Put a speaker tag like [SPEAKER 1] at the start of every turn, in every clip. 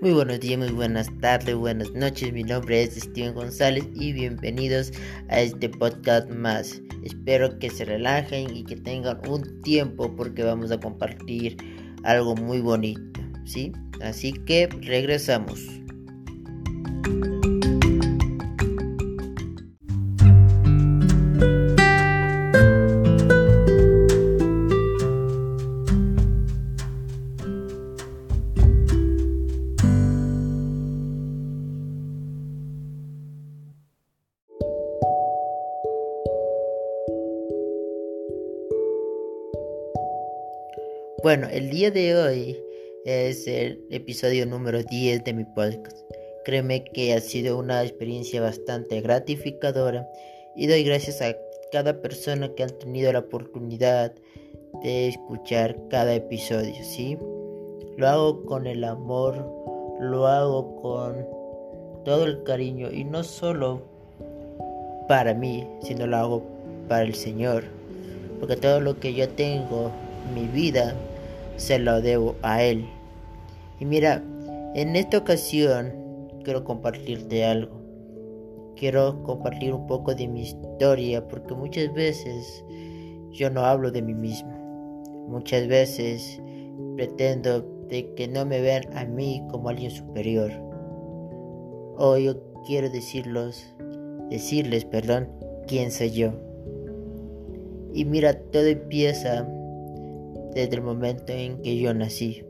[SPEAKER 1] Muy buenos días, muy buenas tardes, buenas noches. Mi nombre es Steven González y bienvenidos a este podcast más. Espero que se relajen y que tengan un tiempo porque vamos a compartir algo muy bonito, ¿sí? Así que regresamos. Bueno, el día de hoy es el episodio número 10 de mi podcast. Créeme que ha sido una experiencia bastante gratificadora y doy gracias a cada persona que ha tenido la oportunidad de escuchar cada episodio, ¿sí? Lo hago con el amor, lo hago con todo el cariño y no solo para mí, sino lo hago para el Señor. Porque todo lo que yo tengo, mi vida, se lo debo a Él. Y mira, en esta ocasión quiero compartirte algo. Quiero compartir un poco de mi historia porque muchas veces yo no hablo de mí mismo. Muchas veces pretendo de que no me vean a mí como alguien superior. Hoy yo quiero decirlos, decirles, perdón, quién soy yo. Y mira, todo empieza desde el momento en que yo nací,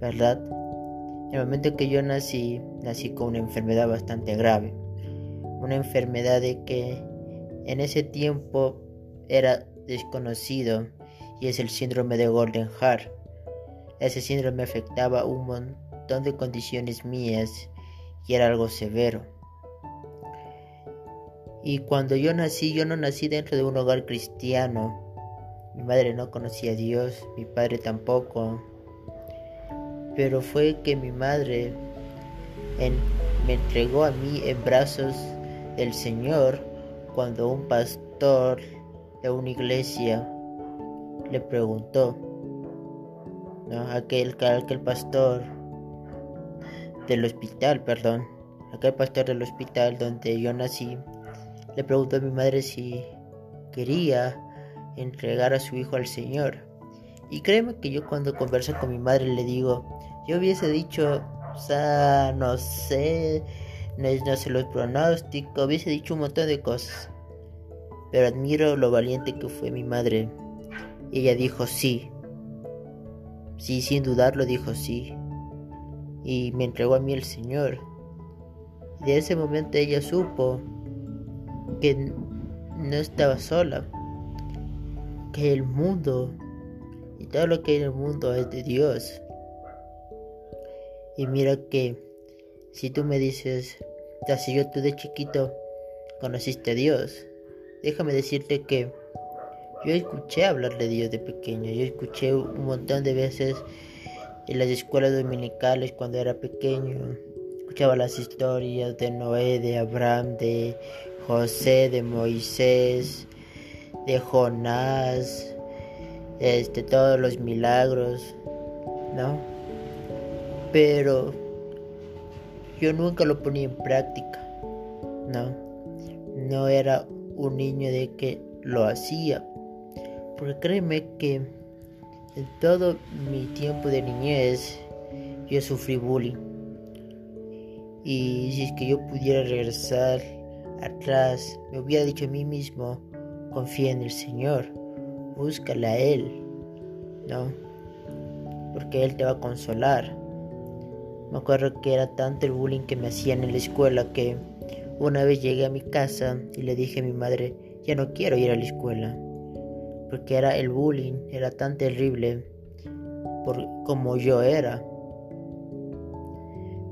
[SPEAKER 1] ¿verdad? El momento en que yo nací, nací con una enfermedad bastante grave, una enfermedad de que en ese tiempo era desconocido y es el síndrome de Golden Heart. Ese síndrome afectaba un montón de condiciones mías y era algo severo. Y cuando yo nací, yo no nací dentro de un hogar cristiano, mi madre no conocía a Dios, mi padre tampoco. Pero fue que mi madre me entregó a mí en brazos del Señor cuando un pastor de una iglesia le preguntó, ¿no? aquel, aquel pastor del hospital, perdón, aquel pastor del hospital donde yo nací, le preguntó a mi madre si quería entregar a su hijo al Señor. Y créeme que yo cuando converso con mi madre le digo, yo hubiese dicho, no sé, no, no sé los pronósticos, hubiese dicho un montón de cosas. Pero admiro lo valiente que fue mi madre. Ella dijo sí. Sí, sin dudarlo dijo sí. Y me entregó a mí el Señor. Y de ese momento ella supo que no estaba sola que el mundo y todo lo que hay en el mundo es de Dios. Y mira que si tú me dices, si yo tú de chiquito conociste a Dios, déjame decirte que yo escuché hablar de Dios de pequeño, yo escuché un montón de veces en las escuelas dominicales cuando era pequeño, escuchaba las historias de Noé, de Abraham, de José, de Moisés, de Jonás, este, todos los milagros, ¿no? Pero yo nunca lo ponía en práctica, ¿no? No era un niño de que lo hacía, porque créeme que en todo mi tiempo de niñez yo sufrí bullying. Y si es que yo pudiera regresar atrás, me hubiera dicho a mí mismo, confía en el Señor, búscale a Él, ¿no? Porque Él te va a consolar. Me acuerdo que era tanto el bullying que me hacían en la escuela que una vez llegué a mi casa y le dije a mi madre, ya no quiero ir a la escuela. Porque era el bullying, era tan terrible por como yo era.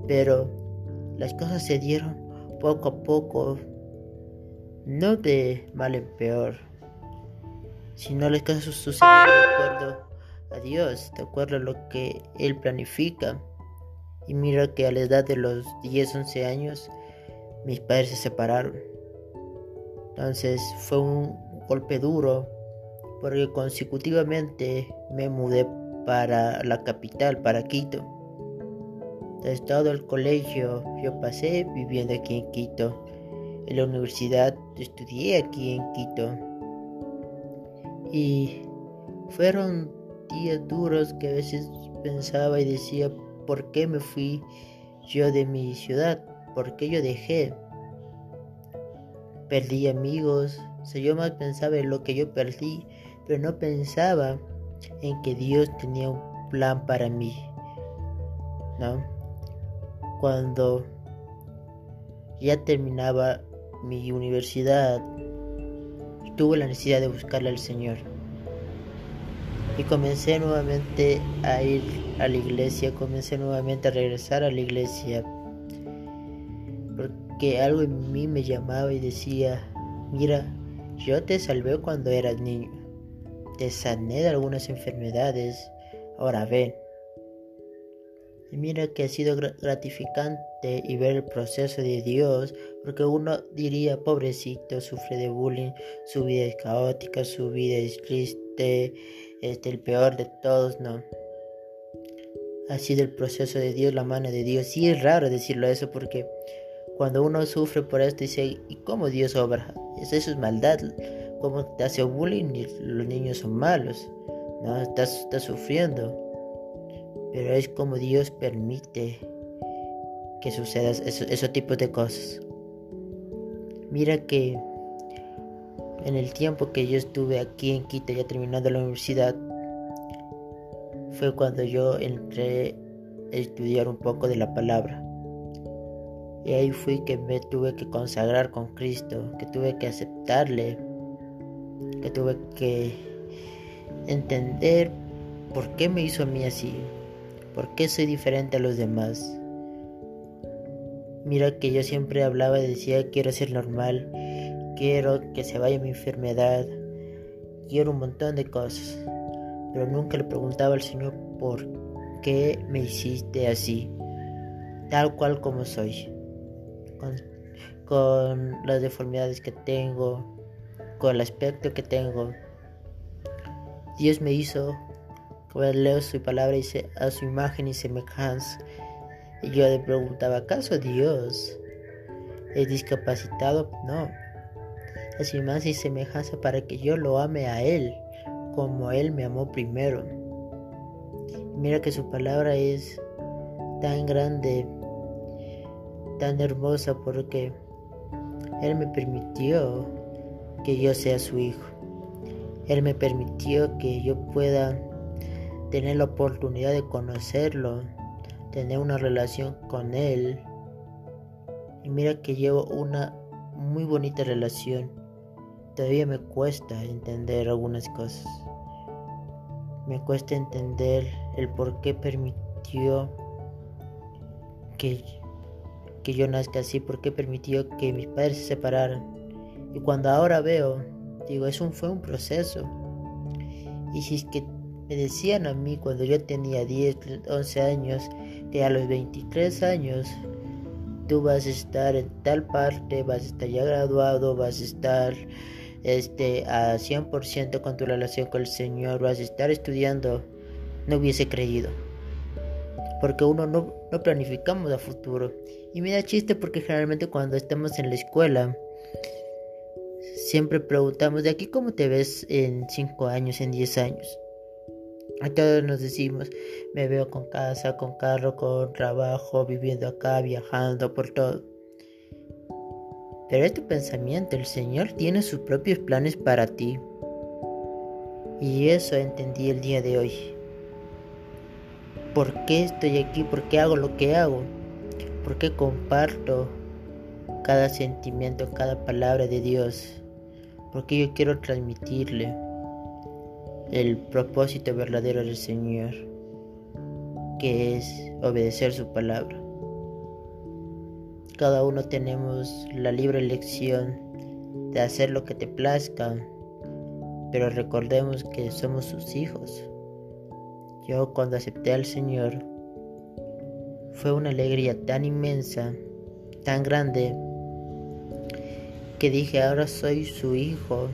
[SPEAKER 1] Pero las cosas se dieron poco a poco no de mal en peor, sino las cosas suceden de acuerdo a Dios, de acuerdo a lo que Él planifica. Y mira que a la edad de los 10, 11 años, mis padres se separaron. Entonces fue un golpe duro, porque consecutivamente me mudé para la capital, para Quito. Desde todo el colegio yo pasé viviendo aquí en Quito. En la universidad estudié aquí en Quito. Y fueron días duros que a veces pensaba y decía, ¿por qué me fui yo de mi ciudad? ¿Por qué yo dejé? Perdí amigos. O sea, yo más pensaba en lo que yo perdí, pero no pensaba en que Dios tenía un plan para mí. ¿No? Cuando ya terminaba mi universidad, tuve la necesidad de buscarle al Señor. Y comencé nuevamente a ir a la iglesia, comencé nuevamente a regresar a la iglesia. Porque algo en mí me llamaba y decía, mira, yo te salvé cuando eras niño. Te sané de algunas enfermedades. Ahora ven. Y mira que ha sido gratificante y ver el proceso de Dios, porque uno diría, pobrecito, sufre de bullying, su vida es caótica, su vida es triste, este, el peor de todos, no. Ha sido el proceso de Dios, la mano de Dios. Sí es raro decirlo eso porque cuando uno sufre por esto dice, ¿y cómo Dios obra? Eso, es maldad. ¿Cómo te hace bullying los niños son malos? No, estás sufriendo. Pero es como Dios permite que sucedan esos, esos tipos de cosas. Mira que en el tiempo que yo estuve aquí en Quito, ya terminando la universidad, fue cuando yo entré a estudiar un poco de la palabra. Y ahí fui que me tuve que consagrar con Cristo, que tuve que aceptarle, que tuve que entender por qué me hizo a mí así, por qué soy diferente a los demás. Mira que yo siempre hablaba y decía quiero ser normal, quiero que se vaya mi enfermedad, quiero un montón de cosas, pero nunca le preguntaba al Señor por qué me hiciste así, tal cual como soy, con, las deformidades que tengo, con el aspecto que tengo. Dios me hizo, leo su palabra y a su imagen y semejanza. Y yo le preguntaba, ¿acaso Dios es discapacitado? No así más y semejanza para que yo lo ame a Él como Él me amó primero. Mira que su palabra es tan grande, tan hermosa porque Él me permitió que yo sea su hijo. Él me permitió que yo pueda tener la oportunidad de conocerlo, tener una relación con Él. Y mira que llevo una muy bonita relación todavía me cuesta entender algunas cosas. Me cuesta entender el por qué permitió que, que yo nazca así, por qué permitió que mis padres se separaran. Y cuando ahora veo, digo, eso fue un proceso. Y si es que me decían a mí cuando yo tenía 10, 11 años, que a los 23 años tú vas a estar en tal parte, vas a estar ya graduado, vas a estar este, a 100% con tu relación con el Señor, vas a estar estudiando, no hubiese creído. Porque uno no, no planificamos a futuro. Y me da chiste porque generalmente cuando estamos en la escuela, siempre preguntamos, ¿de aquí cómo te ves en 5 años, en 10 años? A todos nos decimos, me veo con casa, con carro, con trabajo, viviendo acá, viajando, por todo. Pero es tu pensamiento, el Señor tiene sus propios planes para ti. Y eso entendí el día de hoy. ¿Por qué estoy aquí? ¿Por qué hago lo que hago? ¿Por qué comparto cada sentimiento, cada palabra de Dios? Porque yo quiero transmitirle el propósito verdadero del Señor, que es obedecer su palabra. Cada uno tenemos la libre elección de hacer lo que te plazca, pero recordemos que somos sus hijos. Yo cuando acepté al Señor fue una alegría tan inmensa, tan grande, que dije, ahora soy su hijo,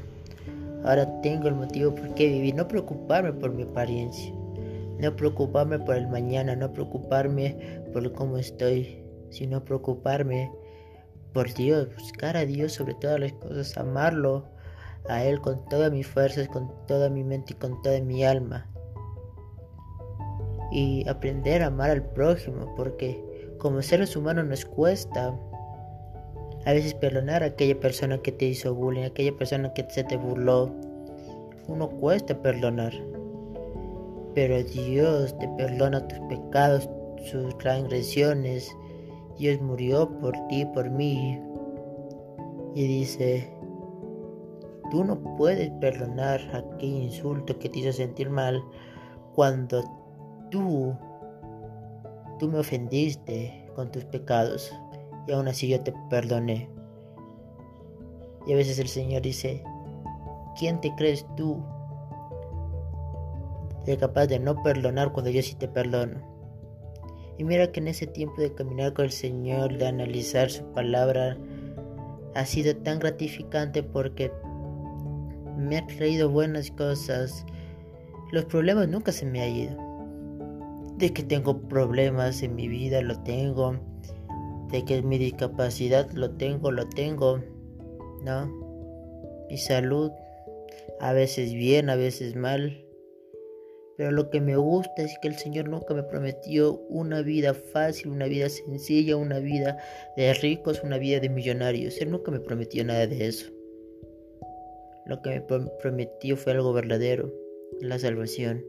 [SPEAKER 1] ahora tengo el motivo por qué vivir, no preocuparme por mi apariencia, No preocuparme por el mañana, no preocuparme por cómo estoy, sino preocuparme por Dios, buscar a Dios sobre todas las cosas, amarlo a Él con todas mis fuerzas, con toda mi mente y con toda mi alma. Y aprender a amar al prójimo, porque como seres humanos nos cuesta a veces perdonar a aquella persona que te hizo bullying, a aquella persona que se te burló. Uno cuesta perdonar. Pero Dios te perdona tus pecados, sus transgresiones. Dios murió por ti, por mí. Y dice, tú no puedes perdonar aquel insulto que te hizo sentir mal cuando tú, tú me ofendiste con tus pecados y aún así yo te perdoné. Y a veces el Señor dice, ¿quién te crees tú de capaz de no perdonar cuando yo sí te perdono? Y mira que en ese tiempo de caminar con el Señor, de analizar su palabra, ha sido tan gratificante porque me ha traído buenas cosas. Los problemas nunca se me han ido. De que tengo problemas en mi vida, lo tengo de que mi discapacidad lo tengo, lo tengo, ¿no? Mi salud, a veces bien, a veces mal. Pero lo que me gusta es que el Señor nunca me prometió una vida fácil, una vida sencilla, una vida de ricos, una vida de millonarios. Él nunca me prometió nada de eso. Lo que me prometió fue algo verdadero, la salvación.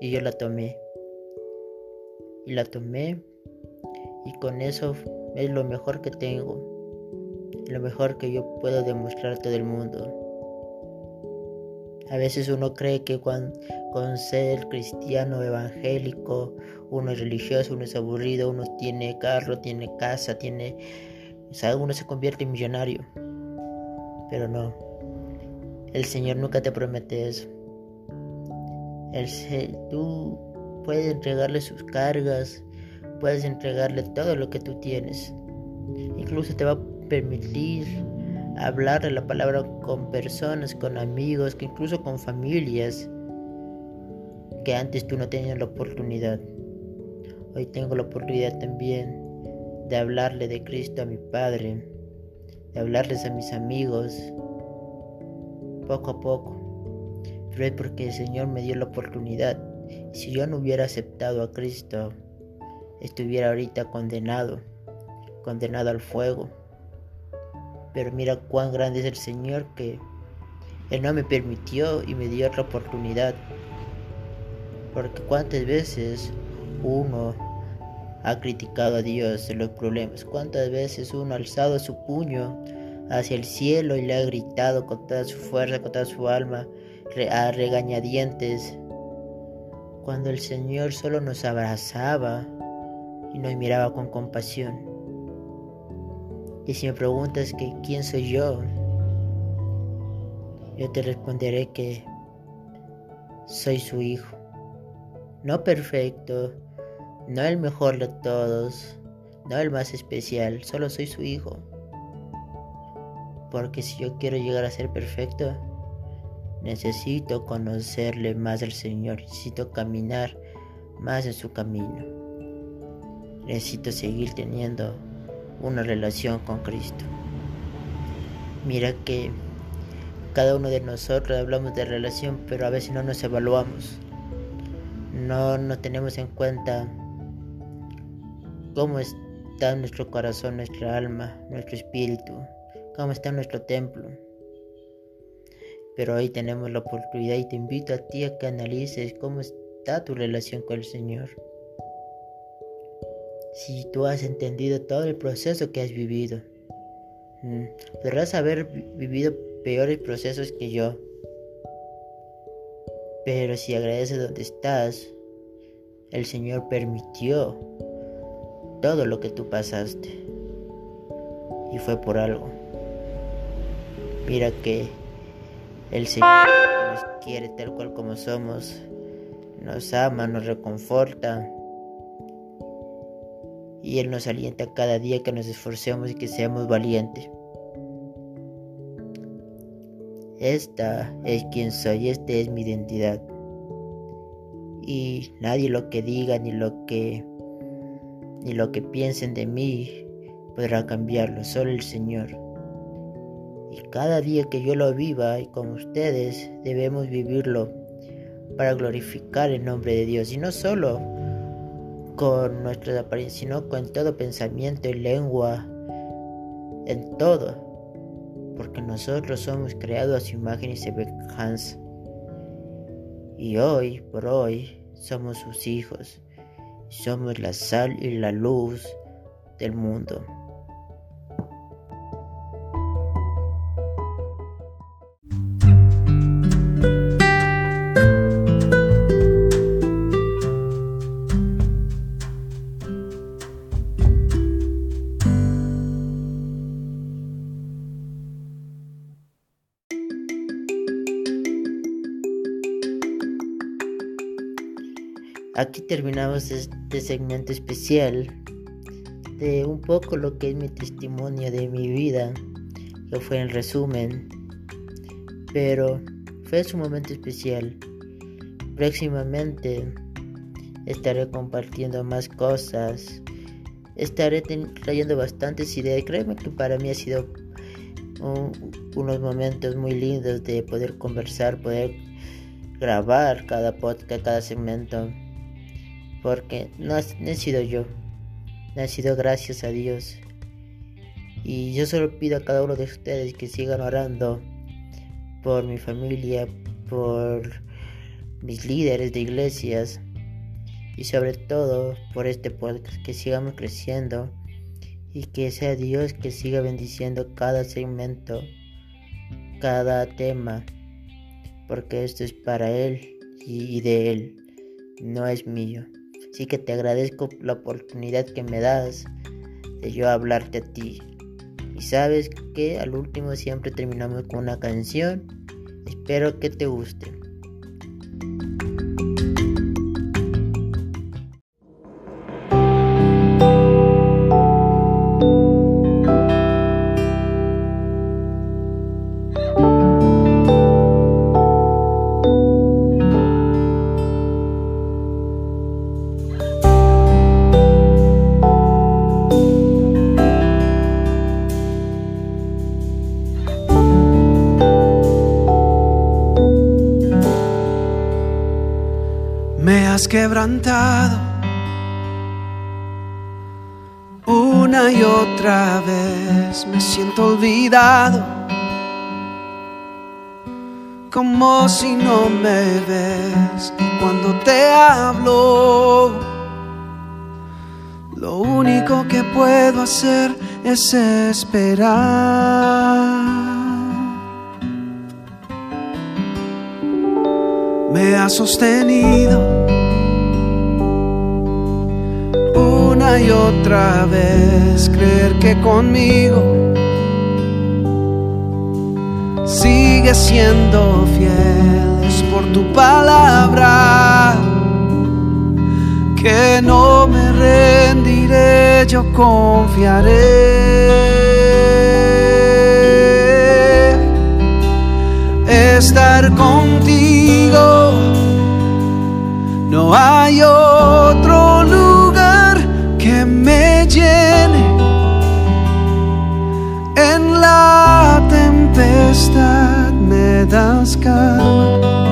[SPEAKER 1] Y yo la tomé. Y la tomé y con eso es lo mejor que tengo, lo mejor que yo puedo demostrar todo el mundo. A veces uno cree que con, ser cristiano evangélico, uno es religioso, uno es aburrido, uno tiene carro, tiene casa, tiene... uno se convierte en millonario. Pero no. El Señor nunca te promete eso. El, tú puedes entregarle sus cargas, puedes entregarle todo lo que tú tienes. Incluso te va a permitir hablar de la palabra con personas, con amigos, que incluso con familias que antes tú no tenías la oportunidad. Hoy tengo la oportunidad también de hablarle de Cristo a mi Padre, de hablarles a mis amigos, poco a poco. Pero es porque el Señor me dio la oportunidad. Si yo no hubiera aceptado a Cristo, estuviera ahorita condenado, condenado al fuego. Pero mira cuán grande es el Señor que Él no me permitió y me dio otra oportunidad. Porque cuántas veces uno ha criticado a Dios en los problemas, cuántas veces uno ha alzado su puño hacia el cielo y le ha gritado con toda su fuerza, con toda su alma, a regañadientes, cuando el Señor solo nos abrazaba y nos miraba con compasión. Y si me preguntas que quién soy yo, yo te responderé que soy su hijo. No perfecto, no el mejor de todos, no el más especial, solo soy su hijo. Porque si yo quiero llegar a ser perfecto, necesito conocerle más al Señor, necesito caminar más en su camino necesito seguir teniendo una relación con Cristo. Mira que cada uno de nosotros hablamos de relación, pero a veces no nos evaluamos. No nos tenemos en cuenta cómo está nuestro corazón, nuestra alma, nuestro espíritu, cómo está nuestro templo. Pero hoy tenemos la oportunidad y te invito a ti a que analices cómo está tu relación con el Señor si tú has entendido todo el proceso que has vivido. Mm, podrás haber vivido peores procesos que yo. Pero si agradeces donde estás, el Señor permitió todo lo que tú pasaste. Y fue por algo. Mira que el Señor nos quiere tal cual como somos. Nos ama, nos reconforta y Él nos alienta cada día que nos esforcemos y que seamos valientes. Esta es quien soy, esta es mi identidad. y nadie lo que diga ni lo que ni lo que piensen de mí podrá cambiarlo, solo el Señor. Y cada día que yo lo viva y con ustedes debemos vivirlo para glorificar el nombre de Dios y no solo con nuestras apariencias, sino con todo pensamiento y lengua, en todo, porque nosotros somos creados a su imagen y semejanza. Y hoy por hoy somos sus hijos, somos la sal y la luz del mundo. Aquí terminamos este segmento especial de un poco lo que es mi testimonio de mi vida, que fue en resumen, pero fue un momento especial. Próximamente estaré compartiendo más cosas, estaré trayendo bastantes ideas. Créeme que para mí ha sido unos momentos muy lindos de poder conversar, poder grabar cada podcast, cada segmento porque no, he sido yo, no ha sido gracias a Dios. Y yo solo pido a cada uno de ustedes que sigan orando por mi familia, por mis líderes de iglesias y sobre todo por este podcast, que sigamos creciendo y que sea Dios que siga bendiciendo cada segmento, cada tema, porque esto es para Él y de Él, no es mío. Así que te agradezco la oportunidad que me das de yo hablarte a ti. Y sabes que al último siempre terminamos con una canción. Espero que te guste.
[SPEAKER 2] Una y otra vez. Me siento olvidado como si no me ves. Cuando te hablo lo único que puedo hacer es esperar. Me ha sostenido y otra vez creer que conmigo sigue siendo fiel. Es por tu palabra que no me rendiré yo confiaré. Estar contigo no hay otro lugar la tempestad me das calma.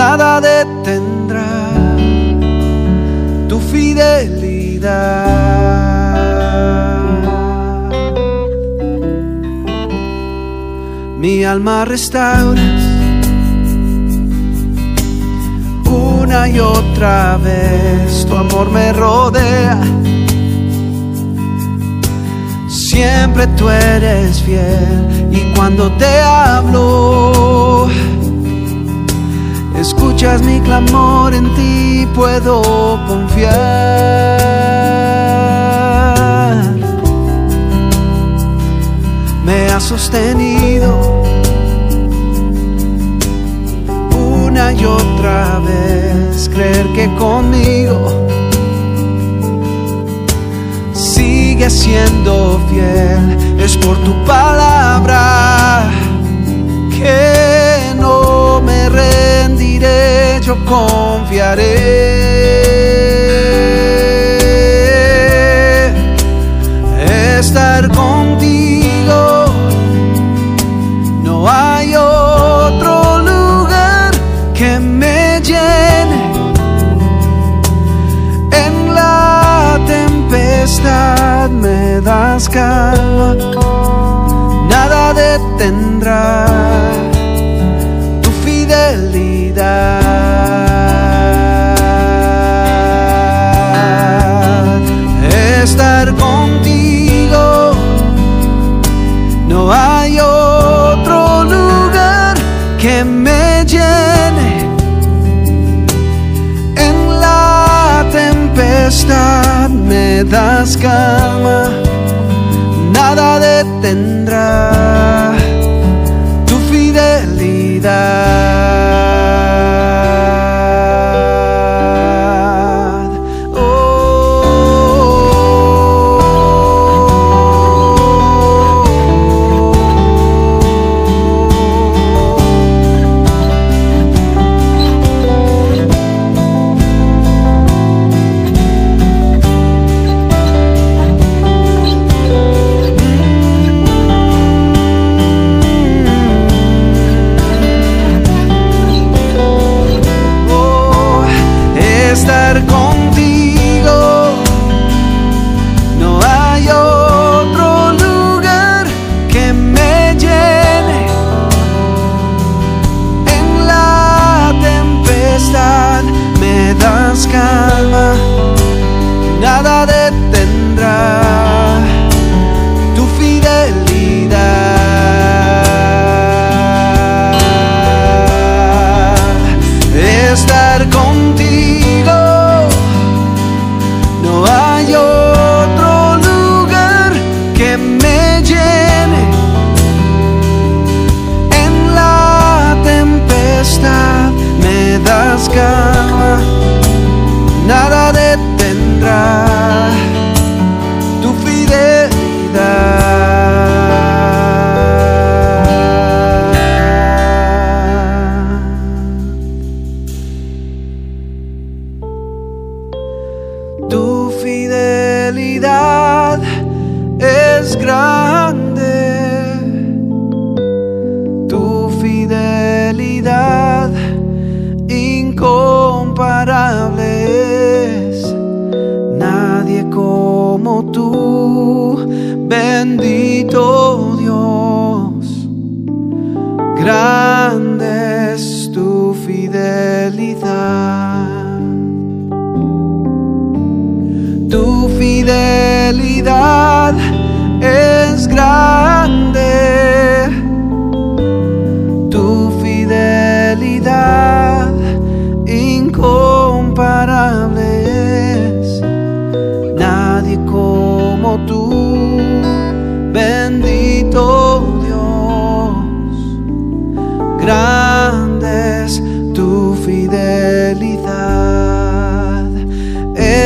[SPEAKER 2] Nada detendrá tu fidelidad. Mi alma restauras una y otra vez. Tu amor me rodea Siempre tú eres fiel y cuando te hablo, escuchas mi clamor, en ti puedo confiar. Me has sostenido una y otra vez, creer que conmigo sigue siendo fiel, es por tu palabra que no me rendiré. yo confiaré. Nada detendrá tu fidelidad. Estar contigo, no hay otro lugar que me llene. En la tempestad me das calma, detendrá bendito Dios. Grande es tu fidelidad. Tu fidelidad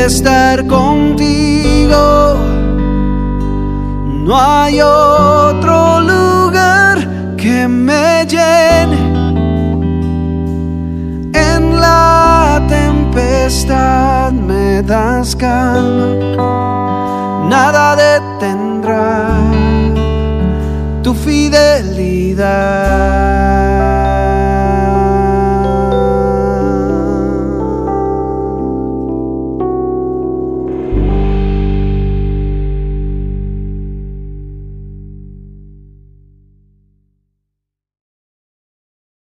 [SPEAKER 2] Estar contigo, no hay otro lugar que me llene. En la tempestad me das calma, nada detendrá tu fidelidad.